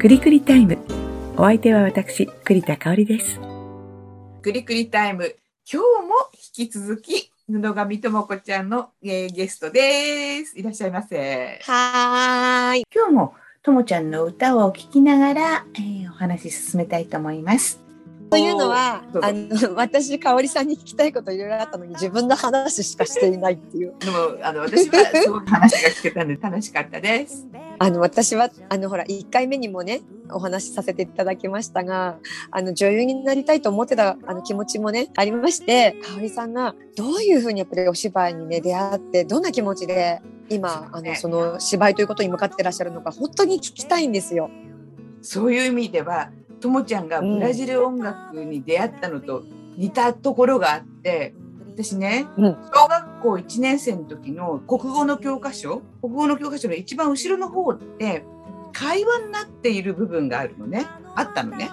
くりくりタイム。お相手は私、栗田香織です。くりくりタイム。今日も引き続き、布上智子ちゃんの、えーゲストです。いらっしゃいませ。はーい。今日もともちゃんの歌を聴きながら、えーお話進めたいと思います。というのはあの私香織さんに聞きたいこといろいろあったのに自分の話しかしていないっていうでも、あの、私はすごく話が聞けたんで楽しかったです。あの私はあのほら1回目にもねお話しさせていただきましたがあの女優になりたいと思ってたあの気持ちもねありまして香織さんがどういうふうにやっぱりお芝居にね出会ってどんな気持ちで今あのその芝居ということに向かってらっしゃるのか本当に聞きたいんですよ。そういう意味では、ともちゃんがブラジル音楽に出会ったのと似たところがあって、私ね、うん校1年生の時の国語の教科書、国語の教科書の一番後ろの方って、会話になっている部分があるのね。あったのね。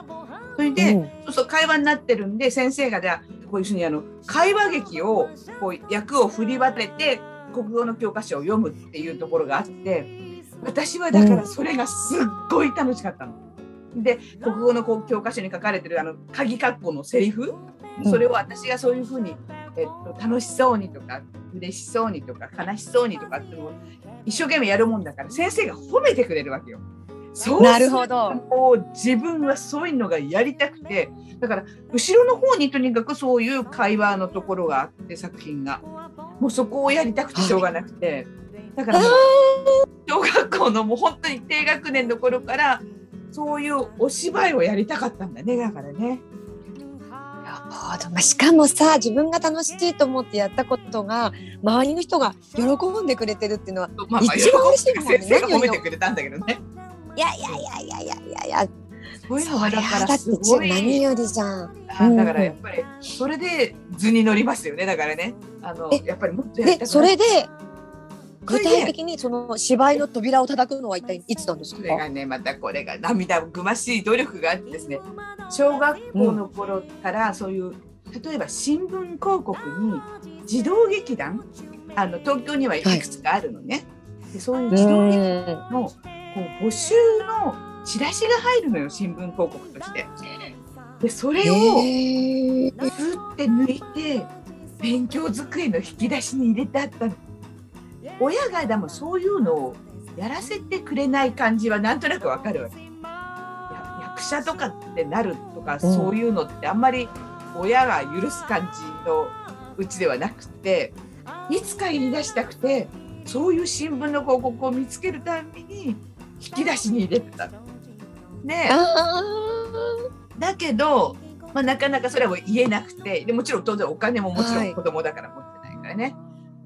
それで、うんそうそう会話になってるんで先生がじゃあこういうふうにあの会話劇をこう役を振り分けて国語の教科書を読むっていうところがあって私はだからそれがすっごい楽しかったの。で国語の教科書に書かれてるあの鍵括弧のセリフ、うんそれを私がそういうふうに、えっと、楽しそうにとか嬉しそうにとか悲しそうにとかって一生懸命やるもんだから先生が褒めてくれるわけよ。そうなるほど。もう自分はそういうのがやりたくてだから後ろの方にとにかくそういう会話のところがあって作品が。もうそこをやりたくてしょうがなくて、だから小学校のもう本当に低学年の頃からそういうお芝居をやりたかったんだねだからね。しかもさ自分が楽しいと思ってやったことが周りの人が喜んでくれてるっていうのは一番嬉しいもんね。先生が褒めてくれたんだけどね。いやいやいやいやいやいや。いやそういうのがだからすごい。何よりじゃん。あだからやっぱりそれで図に乗りますよね。だからね。あのえやっぱりもっとやりたくそれで具体的にその芝居の扉を叩くのは一体いつなんですか？それがねまたこれが涙ぐましい努力があってですね小学校の頃からそういう、例えば新聞広告に児童劇団あの東京にはいくつかあるのね、でそういう児童劇団のこう募集のチラシが入るのよ新聞広告として。でそれをずって抜いて勉強机の引き出しに入れてあったの親がでもそういうのをやらせてくれない感じはなんとなくわかるわけ。や役者とかってなるとか、そういうのってあんまり親が許す感じのうちではなくていつか言い出したくてそういう新聞の広告を見つけるたびに引き出しに入れてた。の。ねあだけど、まあ、なかなかそれは言えなくてでもちろん当然お金ももちろはい。ん子供だから持ってないからね。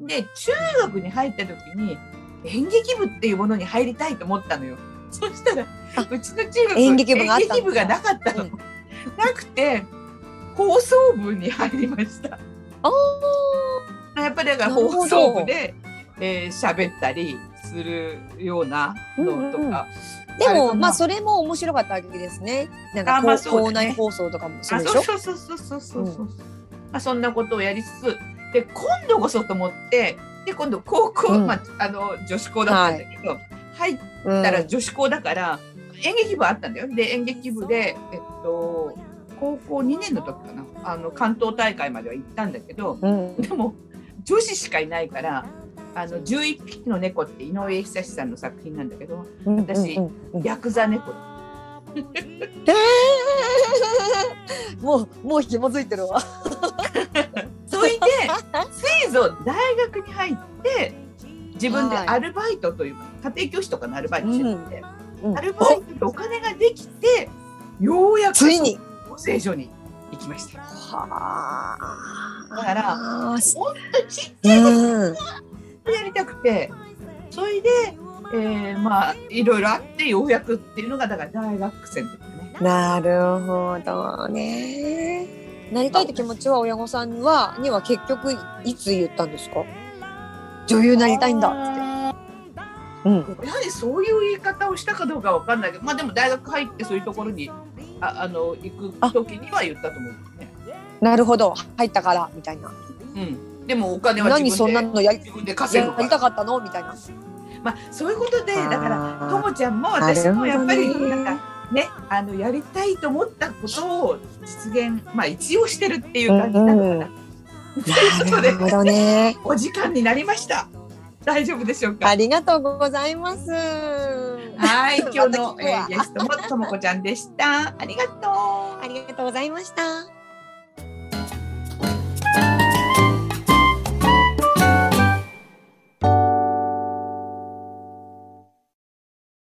で中学に入った時に演劇部っていうものに入りたいと思ったのよ。そしたらあうちの中学演劇部演劇部がなかったの。うんなくて放送部に入りました。あやっぱりだから放送部でえー喋、ったりするようなのとか。うんうんでもまあそれも面白かったわけですね。なんかあまあ内放送とかもすあるでしょ？そうそうそうそうそうそう、まあ、そんなことをやりつつで今度こそと思ってで今度高校、うん。まあ、あの女子校だったんだけど、入っうん。たら女子校だから、演劇部あったんだよ。で演劇部で、えっと、高校2年の時かな。あの関東大会までは行ったんだけどうん。でも女子しかいないから「あの11匹の猫」って井上久志さんの作品なんだけどうん私うんうん。ヤクザ猫。もうもう紐づいてるわ。自分ではいアルバイトというか、家庭教師とかのアルバイトしてて、うんアルバイトでお金ができてようやくついに。養成所に行きました。はあ。だからあーほんとちっちゃいこうん。とやりたくてそれで、えーまあいろいろあってようやくっていうのがだから大学生の時だね。なるほどね。なりたいって気持ちは親御さんはには結局いつ言ったんですか？女優になりたいんだって。うん。やはりそういう言い方をしたかどうかわかんないけどまあでも大学入ってそういうところにああの行く時には言ったと思うね。なるほど入ったからみたいな。うん、でもお金は何そん自分でなのやり自分で稼ぐやりたかったの？みたいな。まあそういうことでだからともちゃんも私もやっぱりなんかねあのやりたいと思ったことを実現まあ一応してるっていう感じなのかな。うんうことでなるほどね。お時間になりました。大丈夫でしょうか？ありがとうございます。はい、今日の、えーゲストもともこちゃんでした。ありがとう。ありがとうございました。